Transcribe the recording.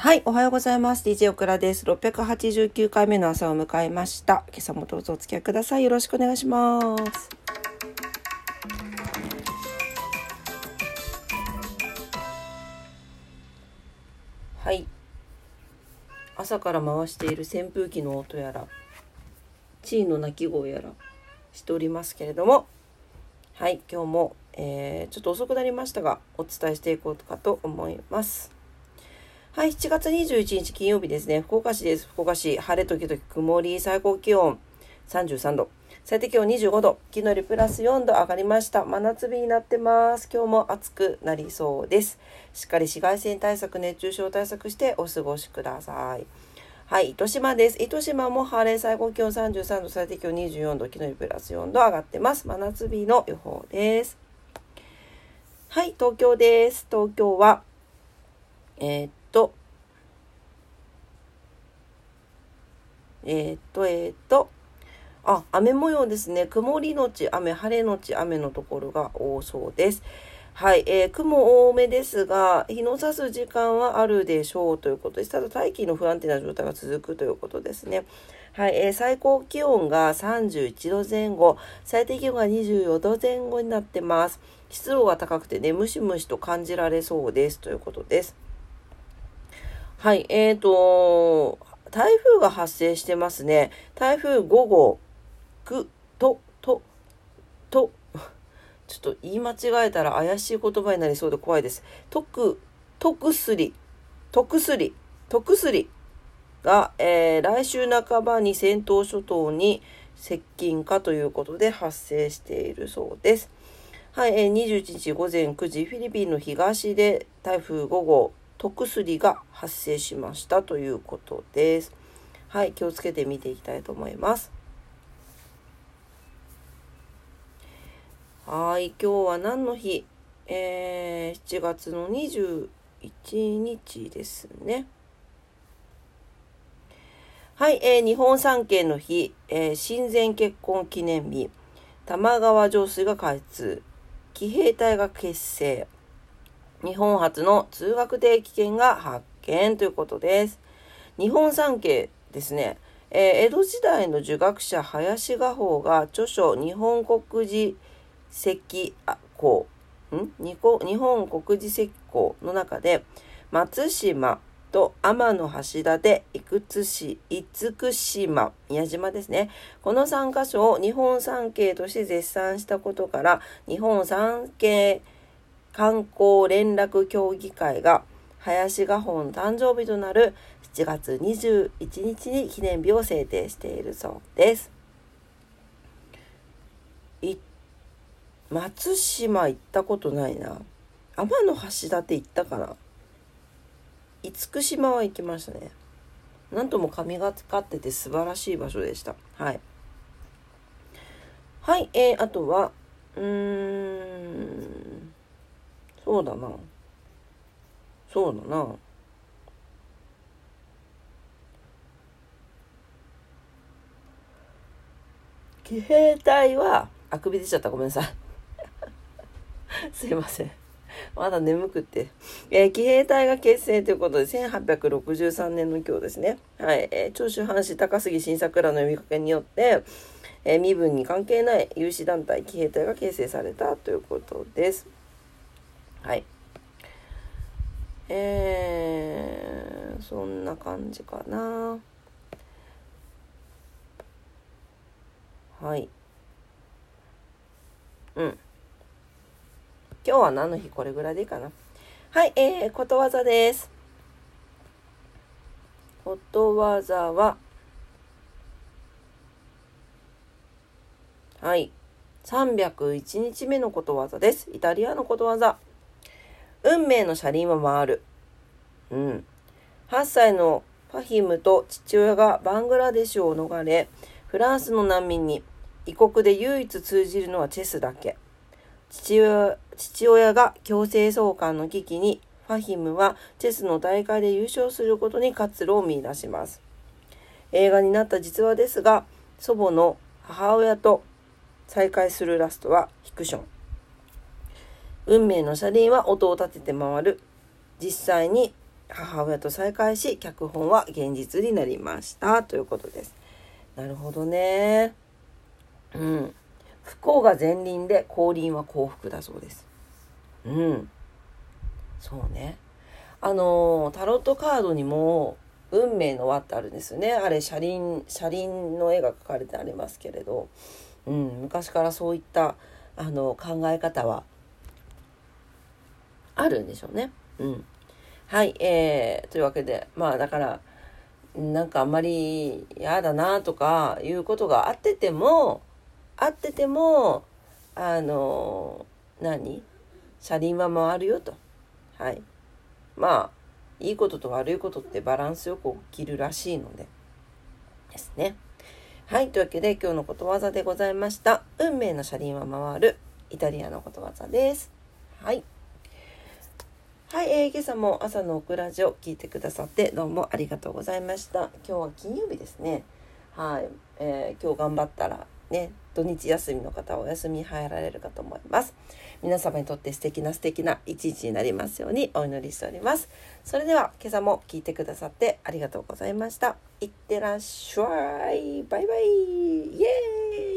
はい、おはようございます。DJ オクラです。689回目の朝を迎えました。今朝もどうぞお付き合いください。よろしくお願いします。はい。朝から回している扇風機の音やら、チーの鳴き声やらしておりますけれども、はい、今日も、えーちょっと遅くなりましたが、お伝えしていこうかと思います。はい、7月21日金曜日ですね。福岡市です。福岡市、晴れ時々曇り、最高気温33度。最低気温25度。昨日よりプラス4度上がりました。真夏日になってます。今日も暑くなりそうです。しっかり紫外線対策、熱中症対策してお過ごしください。はい、糸島です。糸島も晴れ、最高気温33度、最低気温24度。昨日よりプラス4度上がってます。真夏日の予報です。はい、東京です。東京は、えーと、えーっと、えーっと、あ、雨模様ですね。曇りのち雨、晴れのち雨のところが多そうです。はい、えー雲多めですが、日の差す時間はあるでしょうということです。ただ大気の不安定な状態が続くということですね。はい、えー最高気温が31度前後、最低気温が24度前後になってます。湿度が高くてね、ムシムシと感じられそうですということです。はい、えーと、台風が発生してますね。台風5号、く、と、と、と、ちょっと言い間違えたら怪しい言葉になりそうで怖いです。とく、とくすり、とくすり、とくすりが、えー来週半ばに尖東諸島に接近かということで発生しているそうです。はい、えー21日午前9時、フィリピンの東で台風5号、トクスリが発生しましたということです。はい、気をつけて見ていきたいと思います。はい、今日は何の日？えー、7月の21日ですね。はい、えー日本三景の日、えー親善結婚記念日、玉川上水が開通、騎兵隊が結成、日本初の通学定期券が発見ということです。日本三景ですね。えー江戸時代の儒学者林画法が著書日本国寺石膏ん？日本国寺石膏の中で松島と天橋立生津市厳島宮島ですねこの3カ所を日本三景として絶賛したことから日本三景観光連絡協議会が林画法の誕生日となる7月21日に記念日を制定しているそうです。松島行ったことないな。天橋立行ったかな。厳島は行きましたね。なんとも神がかってて素晴らしい場所でした。はい。はい、えー、あとは、うーん、そうだな。そうだな。騎兵隊は、あくび出ちゃった。ごめんなさい。すいません。まだ眠くって。えー騎兵隊が結成ということで、1863年の今日ですね。はい。えー長州藩士高杉晋作らの呼びかけによって、えー身分に関係ない有志団体騎兵隊が結成されたということです。はい。えー、そんな感じかな。はい。うん。今日は何の日？これぐらいでいいかな。はい、えー、ことわざです。ことわざは、はい。301日目のことわざです。イタリアのことわざ。運命の車輪は回る。うん。8歳のファヒムと父親がバングラデシュを逃れ、フランスの難民に、異国で唯一通じるのはチェスだけ。父親父親が強制送還の危機に、ファヒムはチェスの大会で優勝することに活路を見出します。映画になった実話ですが、祖母の母親と再会するラストはフィクション。運命の車輪は音を立てて回る。実際に母親と再会し脚本は現実になりました。ということです。なるほどね。うん。不幸が前輪で後輪は幸福だそうです。うん。そうね。あのタロットカードにも運命の輪ってあるんですよね。あれ車輪車輪の絵が描かれてありますけれど、うん、昔からそういったあの考え方はあるんでしょうね。うん、はい、えー、というわけでまあだからなんかあんまり嫌だなとかいうことがあっててもあっててもあの何？車輪は回るよと。はい。まあいいことと悪いことってバランスよく起きるらしいのでですね。はい。というわけで今日のことわざでございました。運命の車輪は回るイタリアのことわざです。はい。はい、えー、今朝も朝のオクラジオ聞いてくださってどうもありがとうございました。今日は金曜日ですね。はい。えー、今日頑張ったらね、土日休みの方はお休み入られるかと思います。皆様にとって素敵な素敵な一日になりますようにお祈りしております。それでは今朝も聞いてくださってありがとうございました。いってらっしゃい。バイバイ。イエーイ